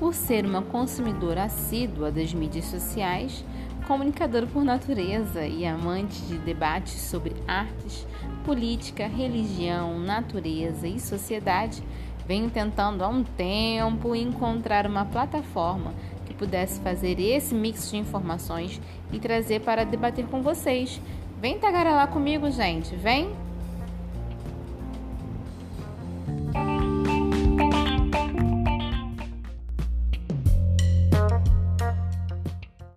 Por ser uma consumidora assídua das mídias sociais, comunicadora por natureza e amante de debates sobre artes, política, religião, natureza e sociedade, venho tentando há um tempo encontrar uma plataforma que pudesse fazer esse mix de informações e trazer para debater com vocês. Vem tagarelar comigo, gente, vem!